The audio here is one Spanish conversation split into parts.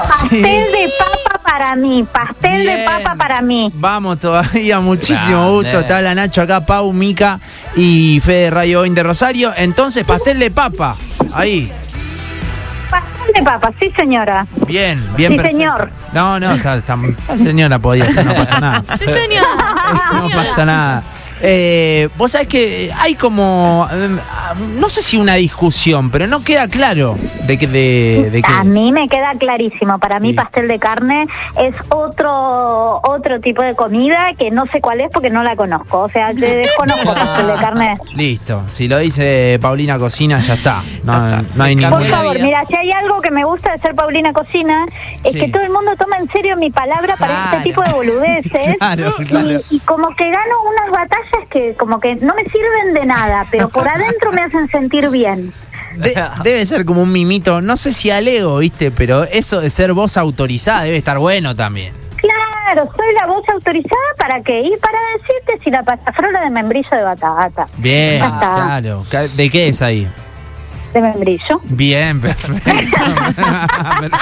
Pastel de papa para mí, pastel de Bien. papa para mí. Vamos todavía, muchísimo Grande. gusto. Está la Nacho acá, Pau, Mica y Fede Rayo Boing de Rosario. Entonces, pastel de papa. Ahí. Pastel de papa, sí señora. Bien, bien. Sí, perfecto. señor. No, no, está, está- la señora podía ser, no pasa nada. Sí, señor. No pasa nada. Eh, Vos sabés que hay como, eh, no sé si una discusión, pero no queda claro de que de, de qué A es. mí me queda clarísimo. Para mí Sí. pastel de carne es otro otro tipo de comida que no sé cuál es porque no la conozco. O sea, te desconozco pastel de carne. Listo, si lo dice Paulina Cocina, ya está. No, Ya está. no hay ningún. Por favor, mira, si hay algo que me gusta de ser Paulina Cocina es Sí. que todo el mundo toma en serio mi palabra para Claro. este tipo de boludeces Claro, y, claro. y como que gano unas batallas que como que no me sirven de nada, pero por adentro me hacen sentir bien. De- debe ser como un mimito, no sé si al ego, ¿viste? Pero eso de ser voz autorizada debe estar bueno también. Claro, soy la voz autorizada para qué y para decirte si la pasafrola de membrillo de batata. Bien, claro. ¿De qué es ahí? De membrillo. Bien, perfecto.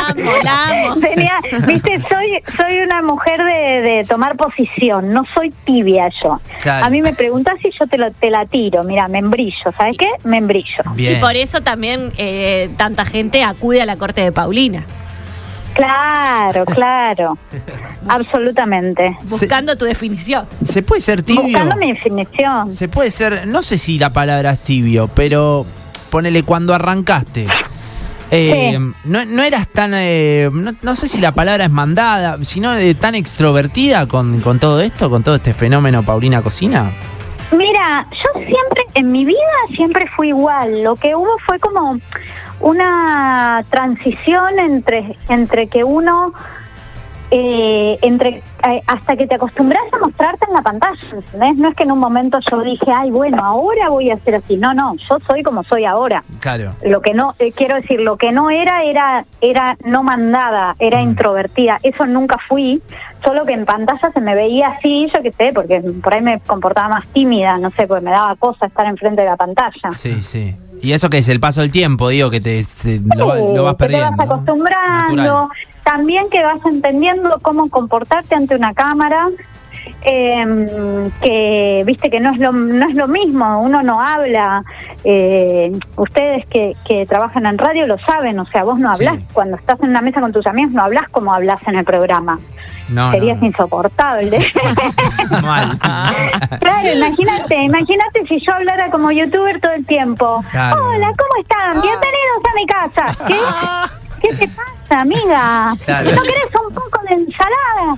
Amo, la amo. Tenía, viste, soy soy una mujer de, de tomar posición, no soy tibia yo. Claro. A mí me preguntas si yo te, lo, te la tiro, mira, membrillo, ¿sabes qué? Membrillo. Bien. Y por eso también eh, tanta gente acude a la corte de Paulina, Claro, claro, absolutamente. buscando tu definición. ¿Se puede ser tibio? Buscando mi definición. Se puede ser, no sé si la palabra es tibio, pero ponele cuando arrancaste. eh, Sí. no, no eras tan, eh, no, no sé si la palabra es mandada, sino eh, tan extrovertida con, con todo esto, con todo este fenómeno Paulina Cocina. Mira, yo siempre, en mi vida siempre fui igual. Lo que hubo fue como una transición entre, entre que uno, eh, entre eh, hasta que te acostumbras a mostrarte en la pantalla, ¿entendés? No es que en un momento yo dije, ay, bueno, ahora voy a ser así. No, no, yo soy como soy ahora. Claro. Lo que no, eh, quiero decir, lo que no era, era, era no mandada, era Mm. introvertida. Eso nunca fui, solo que en pantalla se me veía así, yo qué sé, porque por ahí me comportaba más tímida, no sé, porque me daba cosa estar enfrente de la pantalla. Sí, sí. Y eso que es el paso del tiempo, digo, que te, se- lo, va- lo vas que te perdiendo. vas acostumbrando, también que vas entendiendo cómo comportarte ante una cámara, eh, que viste que no es lo no es lo mismo, uno no habla, eh, ustedes que, que trabajan en radio lo saben, o sea, vos no hablas Sí. cuando estás en una mesa con tus amigos, no hablas como hablas en el programa, No, serías no, no. insoportable. Mal. Claro, imagínate, imagínate si yo hablara como youtuber todo el tiempo. Claro. Hola, ¿cómo están? Bienvenidos a mi casa. ¿Qué? ¿Qué te pasa, amiga? Claro. ¿No querés un poco de ensalada?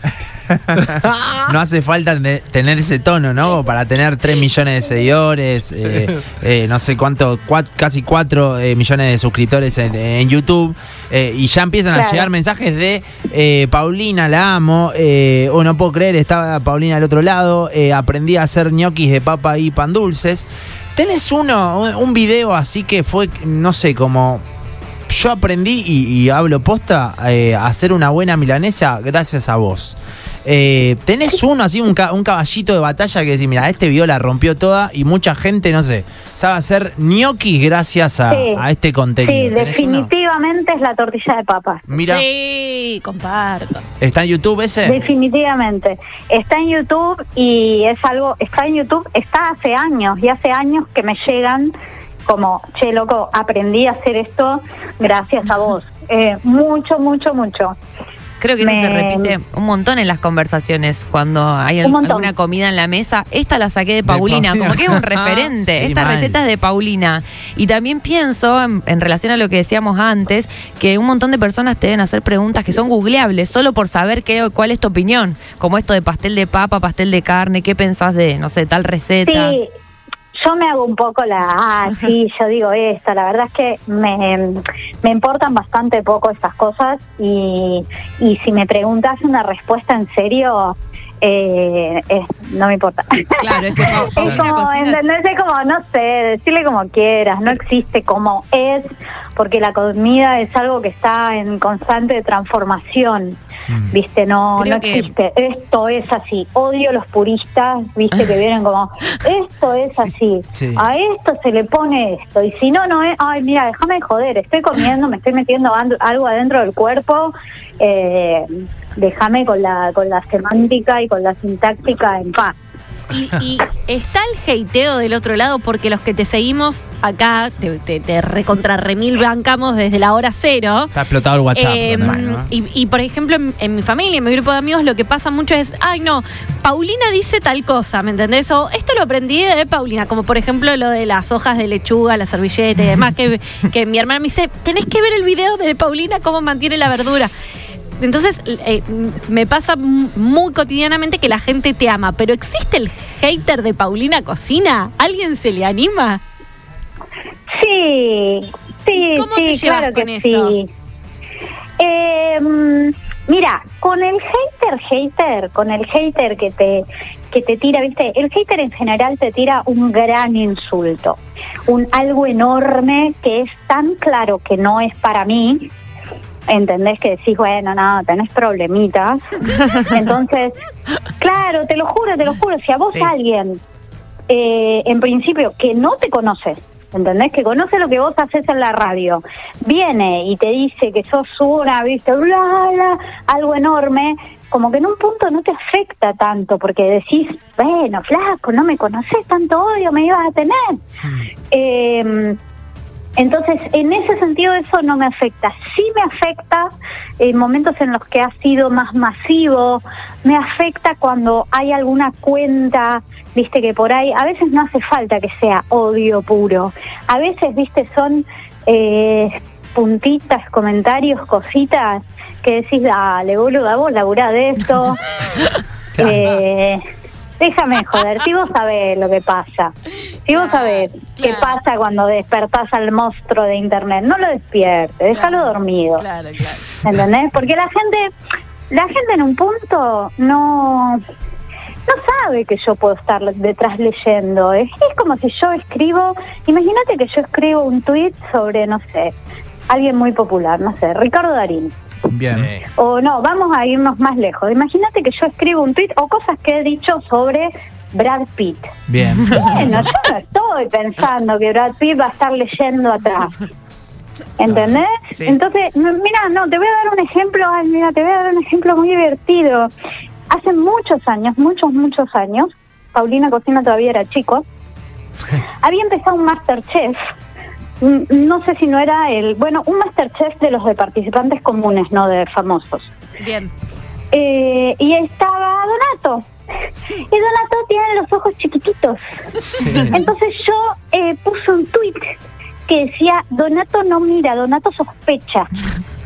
No hace falta te- tener ese tono, ¿no? Para tener 3 millones de seguidores, eh, eh, no sé cuánto, casi 4 millones de suscriptores en, en YouTube. eh, y ya empiezan a llegar mensajes de eh, Paulina, la amo. Eh, oh, no puedo creer, estaba Paulina al otro lado. eh, aprendí a hacer ñoquis de papa y pan dulces. Tenés uno, un- un video así que fue, no sé, como yo aprendí y, y hablo posta eh, a hacer una buena milanesa gracias a vos. Eh, tenés uno así, un, ca- un caballito de batalla que decís, mira, este video la rompió toda y mucha gente, no sé, sabe hacer gnocchi gracias a, Sí. a este contenido. Sí, definitivamente es la tortilla de papa. Mira, Sí, comparto. ¿está en YouTube ese? Definitivamente. Está en YouTube y es algo, está en YouTube, está hace años y hace años que me llegan como, che, loco, aprendí a hacer esto gracias a vos. Eh, mucho, mucho, mucho. Creo que eso Me- se repite un montón en las conversaciones cuando hay al- alguna comida en la mesa. Esta la saqué de Paulina, Paulina. como que es un referente. Sí, Esta mal. receta es de Paulina. Y también pienso, en, en relación a lo que decíamos antes, que un montón de personas te deben hacer preguntas que son googleables solo por saber qué, cuál es tu opinión. Como esto de pastel de papa, pastel de carne, qué pensás de, no sé, tal receta. Sí, yo me hago un poco la, ah, sí, yo digo esto, la verdad es que me, me importan bastante poco estas cosas y, y si me preguntas una respuesta en serio, eh, es- no me importa. Claro, es que Pa- Es como. Es como, no sé, decirle como quieras, no existe como es, porque la comida es algo que está en constante transformación. Mm. Viste, no, Creo no que- existe. Esto es así. Odio los puristas, viste, que vienen como, esto es así. Sí. A esto se le pone esto. Y si no, no es, ay, mira, déjame de joder, estoy comiendo, me estoy metiendo algo adentro del cuerpo. Eh, déjame con la, con la semántica y con la sintáctica en paz. Y, y está el hateo del otro lado porque los que te seguimos acá, te, te, te recontra remil bancamos desde la hora cero. Está explotado el WhatsApp. Eh, ¿no? y, y, por ejemplo, en, en mi familia, en mi grupo de amigos, lo que pasa mucho es, ay no, Paulina dice tal cosa, ¿me entendés? O esto lo aprendí de Paulina, como por ejemplo lo de las hojas de lechuga, la servilleta y demás, que, que mi hermana me dice, tenés que ver el video de Paulina cómo mantiene la verdura. Entonces, eh, me pasa muy cotidianamente que la gente te ama, pero ¿existe el hater de Paulina Cocina? ¿Alguien se le anima? Sí, sí, ¿Y cómo sí, te llevas claro con eso? sí. Eh, mm, mira, con el hater, hater, con el hater que te que te tira, viste, el hater en general te tira un gran insulto, un algo enorme que es tan claro que no es para mí. ¿Entendés? Que decís, bueno, no, tenés problemitas. Entonces, claro, te lo juro, te lo juro, si a vos Sí. alguien eh, en principio, que no te conoce, ¿entendés? Que conoce lo que vos haces en la radio, viene y te dice que sos una, viste, bla, bla, algo enorme, como que en un punto no te afecta tanto, porque decís, bueno, flaco, no me conoces, tanto odio me ibas a tener. Eh, entonces, en ese sentido eso no me afecta. Sí me afecta en momentos en los que ha sido más masivo, me afecta cuando hay alguna cuenta, viste que por ahí, a veces no hace falta que sea odio puro, a veces, viste, son eh, puntitas, comentarios, cositas que decís, dale, boluda, vos laburá de esto. eh, déjame joder, si vos sabés lo que pasa, si vos Claro, sabés qué claro. pasa cuando despertás al monstruo de internet, no lo despiertes, déjalo Claro, dormido. Claro, claro. ¿Entendés? Porque la gente, la gente en un punto no, no sabe que yo puedo estar detrás leyendo. Es, es como si yo escribo, imagínate que yo escribo un tweet sobre, no sé, alguien muy popular, no sé, Ricardo Darín. Bien. O no, vamos a irnos más lejos. Imagínate que yo escribo un tweet o cosas que he dicho sobre Brad Pitt. Bien. Bueno, yo no estoy pensando que Brad Pitt va a estar leyendo atrás. ¿Entendés? Sí. Entonces, mira, no, te voy a dar un ejemplo, ay, mira, te voy a dar un ejemplo muy divertido. Hace muchos años, muchos, muchos años, Paulina Cocina todavía era chico, había empezado un Masterchef, no sé si no era el, bueno, un Masterchef de los de participantes comunes, no de famosos. Bien. Eh, y estaba Donato. Y Donato tiene los ojos chiquititos. Entonces yo eh, puse un tweet que decía, Donato no mira, Donato sospecha.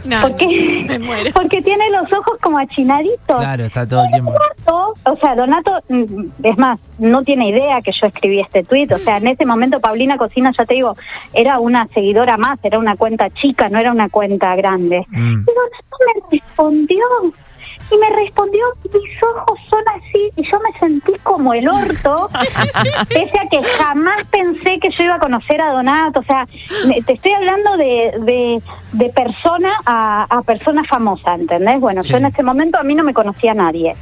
No, porque, me muero. porque tiene los ojos como achinaditos. Claro, está todo el tiempo. Donato, o sea, Donato, mm, es más, no tiene idea que yo escribí este tuit. O sea, en ese momento Paulina Cocina, ya te digo, era una seguidora más, era una cuenta chica, no era una cuenta grande. Mm. Y Donato me respondió. Y me respondió, mis ojos son como el orto, pese a que jamás pensé que yo iba a conocer a Donato. O sea, me- te estoy hablando de, de, de persona a, a persona famosa, ¿entendés? Bueno, Sí. yo en ese momento a mí no me conocía nadie.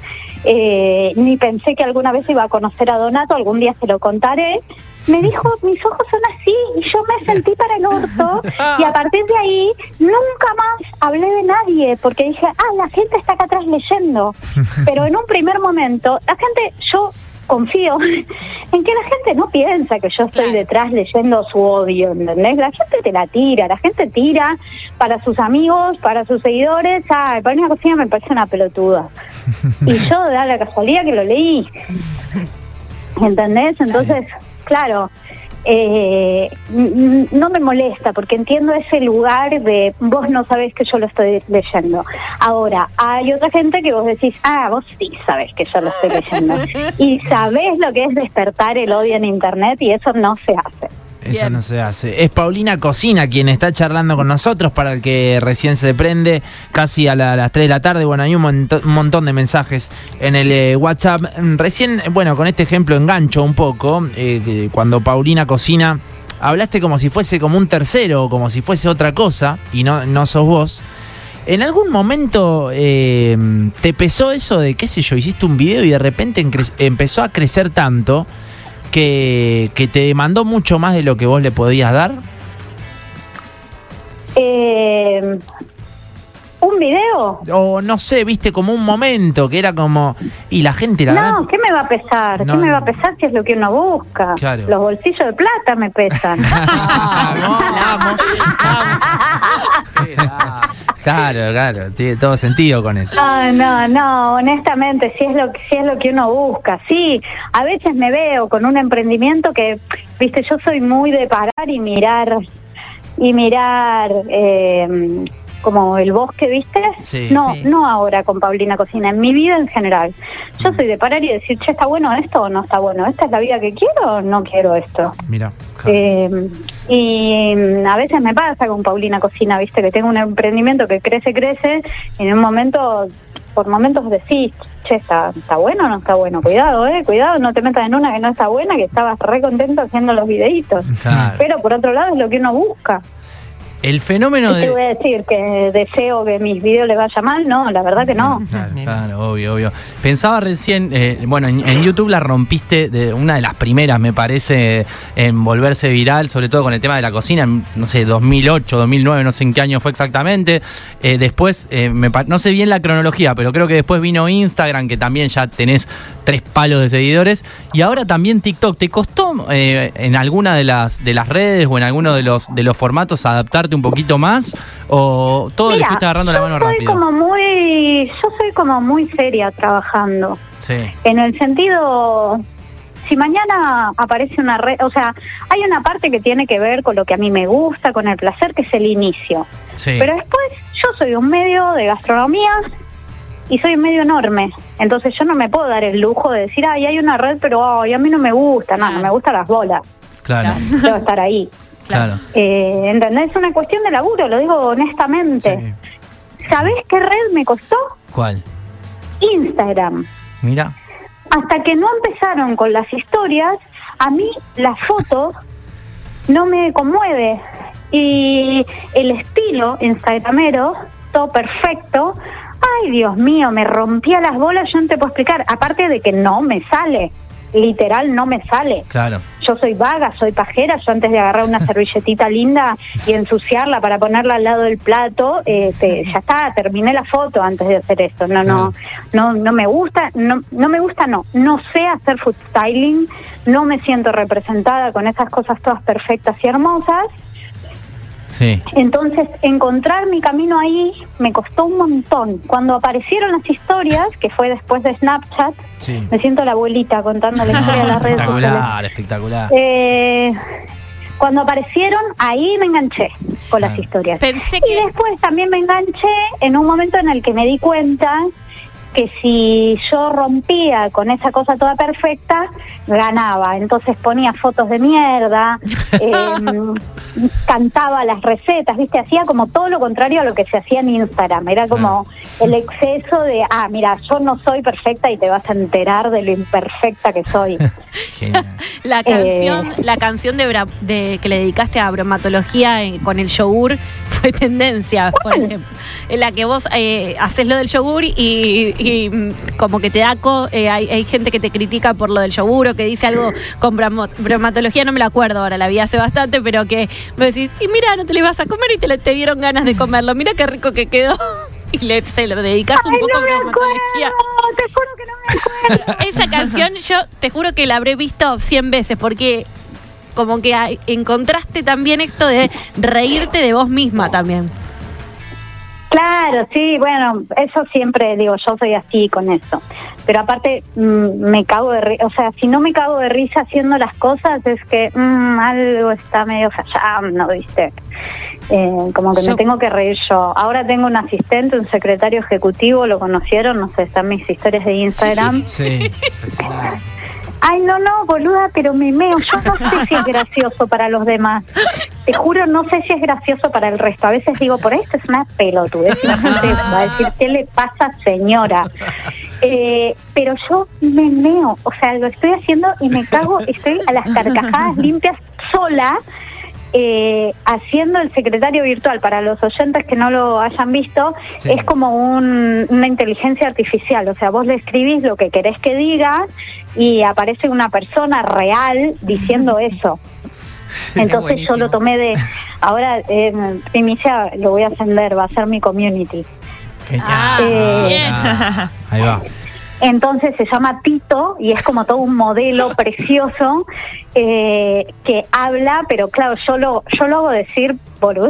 Eh, ni pensé que alguna vez iba a conocer a Donato, algún día se lo contaré. Me dijo, mis ojos son así, y yo me sentí para el orto, y a partir de ahí nunca más hablé de nadie, porque dije, ah, la gente está acá atrás leyendo. Pero en un primer momento, la gente, yo confío en que la gente no piensa que yo estoy Claro. detrás leyendo su odio, ¿entendés? La gente te la tira, la gente tira para sus amigos, para sus seguidores, ah, para una cocina me parece una pelotuda. Y yo da la casualidad que lo leí. ¿Entendés? Entonces, claro, eh, no me molesta porque entiendo ese lugar de vos no sabés que yo lo estoy leyendo. Ahora, hay otra gente que vos decís, ah, vos sí sabés que yo lo estoy leyendo. Y sabés lo que es despertar el odio en Internet y eso no se hace. Eso Bien. no se hace. Es Paulina Cocina quien está charlando con nosotros para el que recién se prende casi a, la- a las 3 de la tarde. Bueno, hay un, un montón de mensajes en el eh, WhatsApp. Recién, bueno, con este ejemplo engancho un poco. eh, cuando Paulina Cocina, hablaste como si fuese como un tercero o como si fuese otra cosa y no, no sos vos. ¿En algún momento eh, te pesó eso de, qué sé yo, hiciste un video y de repente empezó a crecer tanto que, que te demandó mucho más de lo que vos le podías dar? Eh, ¿Un video? O no sé, viste, como un momento que era como... Y la gente, la No, verdad... ¿qué me va a pesar? No, ¿Qué me va a no. pesar si es lo que uno busca? Claro. Los bolsillos de plata me pesan. Claro, claro, tiene todo sentido con eso. No, no, no, honestamente, si es lo que si es lo que uno busca. Sí, a veces me veo con un emprendimiento que, viste, yo soy muy de parar y mirar y mirar eh, como el bosque, ¿viste? Sí. no, Sí. no ahora con Paulina Cocina, en mi vida en general. Yo soy de parar y decir, che, ¿está bueno esto o no está bueno? ¿Esta es la vida que quiero o no quiero esto? Mira. Eh, y mm, a veces me pasa con Paulina Cocina, viste, que tengo un emprendimiento que crece, crece, y en un momento, por momentos decís, che, ¿está, está bueno o no está bueno? Cuidado, eh, cuidado, no te metas en una que no está buena, que estabas re contento haciendo los videitos. Claro. Pero por otro lado es lo que uno busca. El fenómeno ¿Y te voy de... a decir que deseo que mis videos le vaya mal? No, la verdad que no. Claro, claro, obvio, obvio. Pensaba recién, eh, bueno, en, en YouTube la rompiste de una de las primeras, me parece, en volverse viral, sobre todo con el tema de la cocina, en, no sé, 2008, 2009, no sé en qué año fue exactamente. Eh, después, eh, me no sé bien la cronología, pero creo que después vino Instagram, que también ya tenés tres palos de seguidores, y ahora también TikTok. ¿Te costó en alguna de las, de las redes o en alguno de los, de los formatos adaptarte un poquito más? ¿O todo le Mira, fuiste agarrando la mano soy rápido? como muy, yo soy como muy seria trabajando. Sí. En el sentido, si mañana aparece una red, o sea, hay una parte que tiene que ver con lo que a mí me gusta, con el placer, que es el inicio. Sí. Pero después yo soy un medio de gastronomía y soy un medio enorme. Entonces yo no me puedo dar el lujo de decir, ay, hay una red, pero ay, a mí no me gusta. No, no me gustan las bolas. Claro, Debo estar ahí. Claro. Eh, ¿Entendés? Es una cuestión de laburo, lo digo honestamente. ¿Sabés qué red me costó? ¿Cuál? Instagram. Mira. hasta que no empezaron con las historias, a mí la foto no me conmueve. Y el estilo instagramero, todo perfecto, ay Dios mío, me rompía las bolas, yo no te puedo explicar. Aparte de que no me sale, literal no me sale. Claro. Yo soy vaga, soy pajera, yo antes de agarrar una servilletita linda y ensuciarla para ponerla al lado del plato, este, ya está, terminé la foto antes de hacer esto. No, no, no, no me gusta, no, no me gusta, no, no sé hacer food styling, no me siento representada con esas cosas todas perfectas y hermosas. Sí. Entonces, encontrar mi camino ahí me costó un montón. Cuando aparecieron las historias, que fue después de Snapchat, Sí. me siento la abuelita contando la historia de las redes sociales. espectacular, espectacular. Eh, cuando aparecieron, ahí me enganché con las historias. Pensé Y que después también me enganché en un momento en el que me di cuenta que si yo rompía con esa cosa toda perfecta, ganaba. Entonces ponía fotos de mierda, em, cantaba las recetas, ¿viste? Hacía como todo lo contrario a lo que se hacía en Instagram. Era como el exceso de, ah, mira, yo no soy perfecta y te vas a enterar de lo imperfecta que soy. La canción, la canción de, bra- de que le dedicaste a bromatología en- con el yogur fue tendencia, por ejemplo. En la que vos eh, haces lo del yogur y, y, mm, como que te da co- eh, hay, hay gente que te critica por lo del yogur o que dice algo con bromatología, no me lo acuerdo ahora, la vi hace bastante, pero que me decís, y mira, no te lo ibas a comer y te, te dieron ganas de comerlo, mira qué rico que quedó. Y le, se lo dedicas un poco no a bromatología. acuerdo, te juro que no me acuerdo. Esa canción yo te juro que la habré visto 100 veces porque como que encontraste también esto de reírte de vos misma también. Claro, sí, bueno, eso siempre digo, yo soy así con eso. Pero aparte mm, me cago de risa, o sea, si no me cago de risa haciendo las cosas es que mm, algo está medio fallando, ¿viste? Eh, como que Yo- me tengo que reír yo. Ahora tengo un asistente, un secretario ejecutivo, lo conocieron, no sé, están mis historias de Instagram. Sí, impresionante. Ay, no, no, boluda, pero me meo. Yo no sé si es gracioso para los demás. Te juro, no sé si es gracioso para el resto. A veces digo, por esto es una pelotudez. La gente va a decir, ¿qué le pasa, señora? Eh, pero yo me meo. O sea, lo estoy haciendo y me cago, estoy a las carcajadas limpias sola. Eh, haciendo el secretario virtual, para los oyentes que no lo hayan visto, Sí. es como un- una inteligencia artificial. O sea, vos le escribís lo que querés que diga y aparece una persona real diciendo eso. Entonces yo lo tomé de, ahora en primicia lo voy a ascender, va a ser mi community. Genial. Ah, Eh. Ahí va. Entonces se llama Tito y es como todo un modelo precioso eh, que habla, pero claro, yo lo, yo lo hago decir por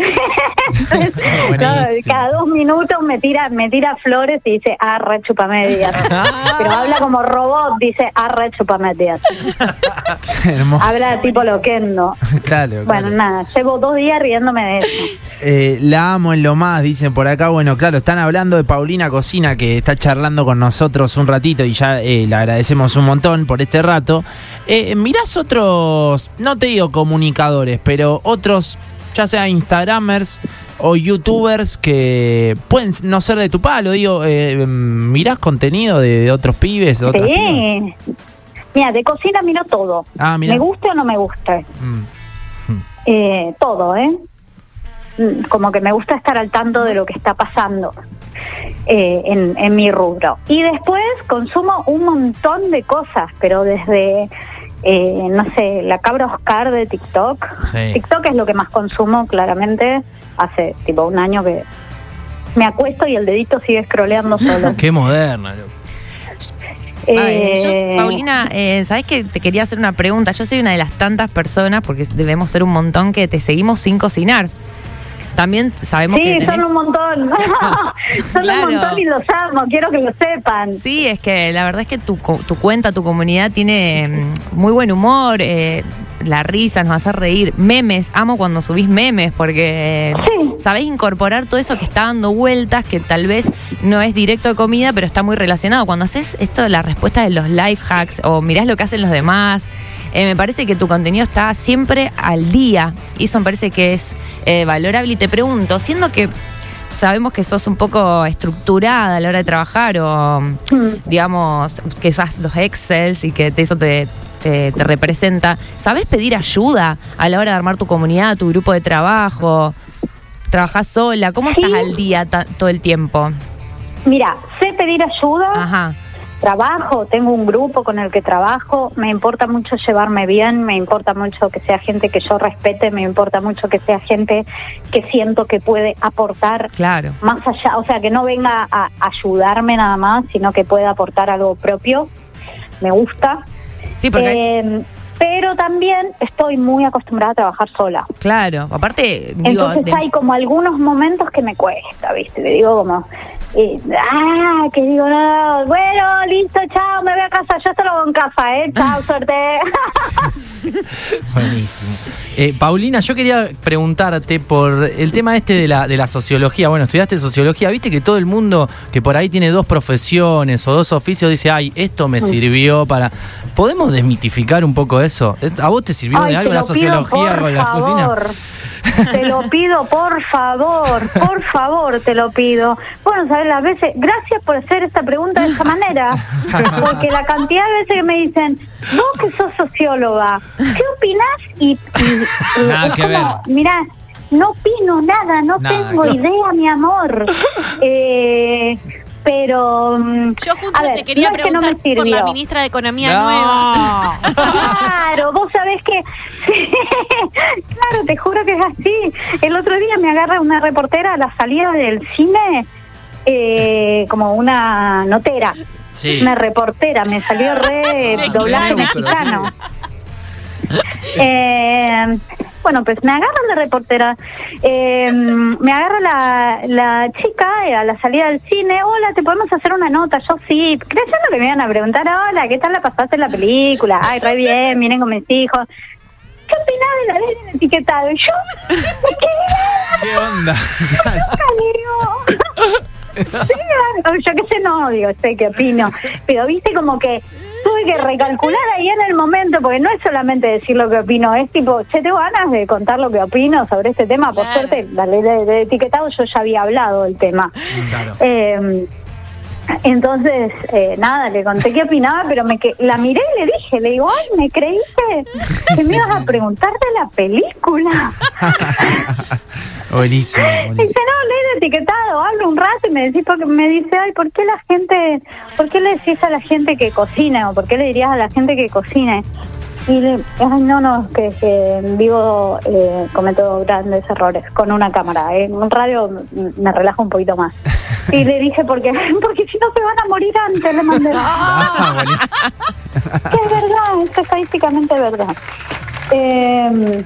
cada dos minutos me tira, me tira flores y dice arre chupamedias. pero habla como robot, dice arre chupamedias. Hermoso. Habla tipo loquendo. Claro, Bueno, claro. nada, llevo dos días riéndome de eso. Eh, la amo en lo más, dicen por acá. Bueno, claro, están hablando de Paulina Cocina, que está charlando con nosotros un ratito y ya eh, le agradecemos un montón por este rato. Eh, ¿Mirás otros, no te digo comunicadores, pero otros, ya sea Instagramers o YouTubers que pueden no ser de tu palo? Digo, eh, ¿mirás contenido de, de otros pibes? De otras? Sí. Mira, de cocina miro todo. Ah. Me guste o no me guste. Mm. Eh, todo, ¿eh? Mm, Como que me gusta estar al tanto de lo que está pasando eh, en, en mi rubro. Y después consumo un montón de cosas, pero desde, eh, no sé, la cabra Oscar de TikTok. Sí. TikTok es lo que más consumo, claramente. Hace tipo un año que me acuesto y el dedito sigue scrolleando solo. Qué moderna. Ay, yo, Eh, Paulina, eh, ¿sabes que te quería hacer una pregunta? Yo soy una de las tantas personas, porque debemos ser un montón, que te seguimos sin cocinar. También sabemos que Sí, tenés... son un montón. son Claro. un montón y los amo, quiero que lo sepan. Sí, es que la verdad es que tu, tu cuenta, tu comunidad tiene mm, muy buen humor, eh, la risa nos hace reír, memes, amo cuando subís memes porque Sí. sabés incorporar todo eso que está dando vueltas, que tal vez no es directo de comida, pero está muy relacionado. Cuando haces esto de la respuesta de los life hacks o mirás lo que hacen los demás, eh, me parece que tu contenido está siempre al día y eso me parece que es eh, valorable y te pregunto, siendo que sabemos que sos un poco estructurada a la hora de trabajar o Mm. digamos que usas los excels y que te- eso te, te, te representa, ¿sabes pedir ayuda a la hora de armar tu comunidad, tu grupo de trabajo? ¿Trabajás sola? ¿Cómo Sí. estás al día todo el tiempo? Mira, sé pedir ayuda, Ajá. Trabajo, tengo un grupo con el que trabajo, me importa mucho llevarme bien, me importa mucho que sea gente que yo respete, me importa mucho que sea gente que siento que puede aportar Claro. más allá, o sea, que no venga a ayudarme nada más, sino que pueda aportar algo propio. Me gusta. Sí, porque Eh, pero también estoy muy acostumbrada a trabajar sola. claro, aparte digo, Entonces de- hay como algunos momentos que me cuesta, ¿viste? Le digo como, eh, ah, que digo, no, bueno, listo, chao, me voy a casa, yo te lo hago en casa, ¿eh? Chao, suerte. Buenísimo. Eh, Paulina, yo quería preguntarte por el tema este de la, de la sociología. Bueno, estudiaste sociología, viste que todo el mundo que por ahí tiene dos profesiones o dos oficios dice, ay, esto me sirvió para... ¿Podemos desmitificar un poco eso? ¿A vos te sirvió Ay, de algo la sociología con la cocina? favor. Te lo pido, por favor, por favor, te lo pido. Bueno, sabes, las veces, gracias por hacer esta pregunta de esa manera, porque la cantidad de veces que me dicen, vos que sos socióloga, ¿qué opinás? Y, y- y Nada es que como, ver. mirá, no opino nada, no Nada tengo idea, mi amor. Eh, pero, mm, Yo justo ver, te quería no es que no preguntar me por la ministra de Economía nueva. No. Claro, vos sabés que. claro, te juro que es así. El otro día me agarra una reportera a la salida del cine, eh, como una notera. Sí. Una reportera, me salió re doblado mexicano. Eh, bueno, pues me agarran de reportera. Eh, me agarra la, la chica eh, a la salida del cine. Hola, ¿te podemos hacer una nota? Yo sí, creyendo que me iban a preguntar, hola, ¿qué tal la pasaste en la película? Ay, re bien, miren con mis hijos. ¿Qué opinás de la ley del etiquetado? Y yo, ¿qué? ¿Qué onda? Sí, yo qué sé, no, digo, sé qué opino. Pero viste como que tuve que recalcular ahí en el momento, porque no es solamente decir lo que opino, es tipo, che, tengo ganas de contar lo que opino sobre este tema. Por Claro. suerte, la ley de, de etiquetado yo ya había hablado del tema. Claro. Eh, Entonces, eh, nada, le conté qué opinaba, pero me que la miré y le dije, le digo, ay, ¿me creíste que me ibas a preguntar de la película? Buenísimo. Dice, buenísimo. no, el etiquetado, hablo un rato y me decís porque me dice, ay, ¿por qué la gente, por qué le decís a la gente que cocine o por qué le dirías a la gente que cocine? Y le, ay, no, no, que, que vivo eh, cometo grandes errores con una cámara. En un radio me relajo un poquito más. Y le dije, porque, porque si no se van a morir antes, le mandé. Ah. Que es verdad, es estadísticamente verdad. Eh,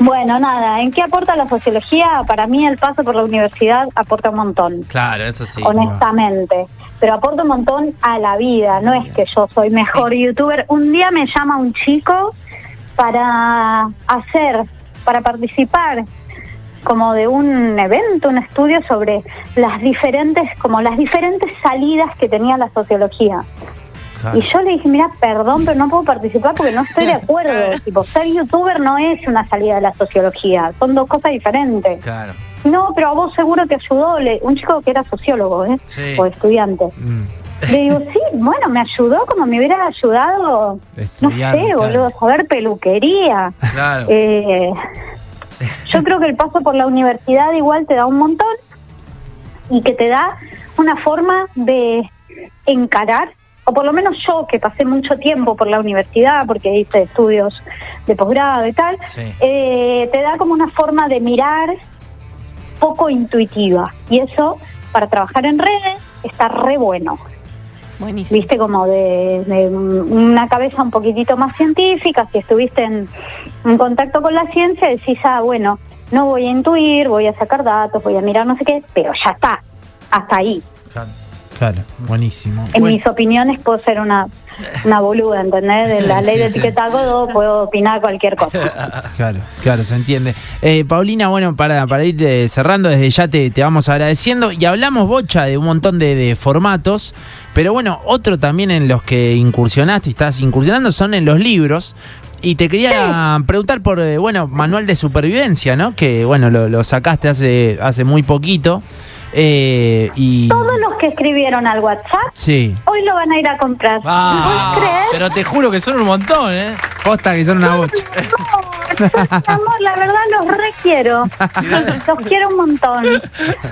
bueno, nada, ¿en qué aporta la sociología? Para mí el paso por la universidad aporta un montón, Claro, eso sí. honestamente. Pero aporta un montón a la vida, no es que yo soy mejor youtuber. Un día me llama un chico para hacer, para participar como de un evento, un estudio sobre las diferentes, como las diferentes salidas que tenía la sociología. Claro. Y yo le dije, mira, perdón, pero no puedo participar porque no estoy de acuerdo. tipo, ser youtuber no es una salida de la sociología, son dos cosas diferentes. Claro. No, pero a vos seguro te ayudó le- un chico que era sociólogo, ¿eh? Sí. O estudiante. Mm. Le digo, sí, bueno, me ayudó como me hubiera ayudado, no sé, claro. boludo, saber peluquería. Claro. Eh, yo creo que el paso por la universidad igual te da un montón y que te da una forma de encarar, o por lo menos yo que pasé mucho tiempo por la universidad porque hice estudios de posgrado y tal, Sí. eh, te da como una forma de mirar poco intuitiva y eso para trabajar en redes está re bueno Buenísimo. viste como de, de una cabeza un poquitito más científica, si estuviste en, en contacto con la ciencia, decís, ah, bueno, no voy a intuir, voy a sacar datos, voy a mirar no sé qué, pero ya está, hasta ahí. Claro. Claro, buenísimo. En Bueno, mis opiniones puedo ser una, una boluda, ¿entendés? De la ley sí, de sí. etiquetado puedo opinar cualquier cosa. Claro, claro, se entiende. Eh, Paulina, bueno, para, para ir eh, cerrando, desde ya te, te vamos agradeciendo y hablamos, Bocha, de un montón de, de formatos, pero bueno, otro también en los que incursionaste y estás incursionando son en los libros. Y te quería preguntar por, eh, bueno, manual de supervivencia, ¿no? Que, bueno, lo, lo sacaste hace, hace muy poquito. Eh, y... Todos los que escribieron al WhatsApp, Sí. hoy lo van a ir a comprar. Ah, ¿Puedes creer? pero te juro que son un montón, ¿eh? Posta que son una bocha. Amor, la verdad los requiero. Los quiero un montón.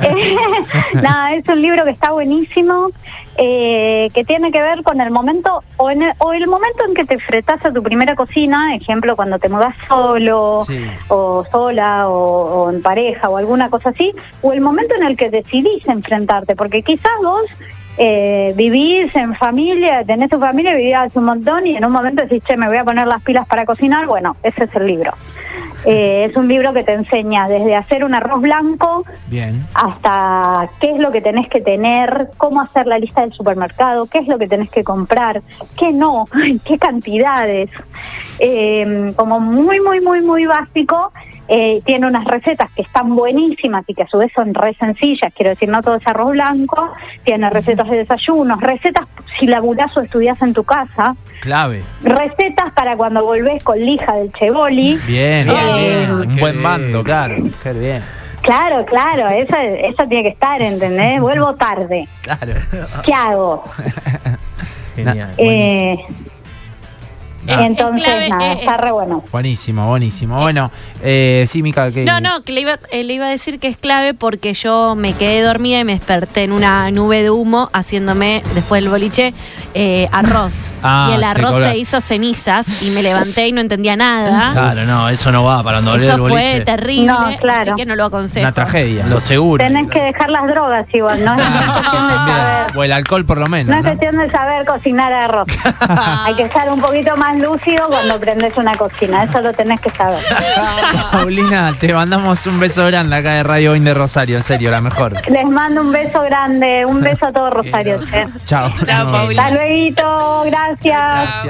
Eh, nada, es un libro que está buenísimo, eh, que tiene que ver con el momento, o, en el, o el momento en que te enfrentas a tu primera cocina, ejemplo, cuando te mudas solo, Sí. o sola, o, o en pareja, o alguna cosa así, o el momento en el que decidís enfrentarte, porque quizás vos eh, vivís en familia, tenés tu familia, vivías un montón y en un momento decís, che, me voy a poner las pilas para cocinar. Bueno, ese es el libro. Eh, es un libro que te enseña desde hacer un arroz blanco Bien. hasta qué es lo que tenés que tener, cómo hacer la lista del supermercado, qué es lo que tenés que comprar, qué no, qué cantidades. Eh, como muy, muy, muy, muy básico. Eh, tiene unas recetas que están buenísimas y que a su vez son re sencillas, quiero decir, no todo es arroz blanco, tiene recetas de desayunos, recetas si laburás o estudias en tu casa, Clave. recetas para cuando volvés con lija del chevoli. Bien, bien, Ah, bien. Un qué buen mando, claro. Qué bien. Claro, claro, eso, eso tiene que estar, ¿entendés? Vuelvo tarde. Claro. ¿Qué hago? Genial. Eh, Ah. entonces, Es clave, nada, eh, está re bueno. Buenísimo, buenísimo. Bueno, eh, sí, Mica, que. No, no, que le iba, eh, le iba a decir que es clave porque yo me quedé dormida y me desperté en una nube de humo haciéndome, después del boliche, eh, arroz. Ah, y el arroz se hizo cenizas y me levanté y no entendía nada. Claro, no, eso no va para cuando volver el Eso boliche. fue terrible, No, claro. así que no lo aconsejo. Una tragedia. Lo seguro. Tenés que dejar las drogas igual, ¿no? No es cuestión de saber, O el alcohol, por lo no menos. es ¿no? cuestión de saber cocinar arroz. Hay que estar un poquito más lúcido cuando prendes una cocina, eso lo tenés que saber. Paulina, te mandamos un beso grande acá de Radio Boing de Rosario, en serio, la mejor. Les mando un beso grande, un beso a todo Rosario. che. Chao. Chao, Paulina. Hasta Gracias.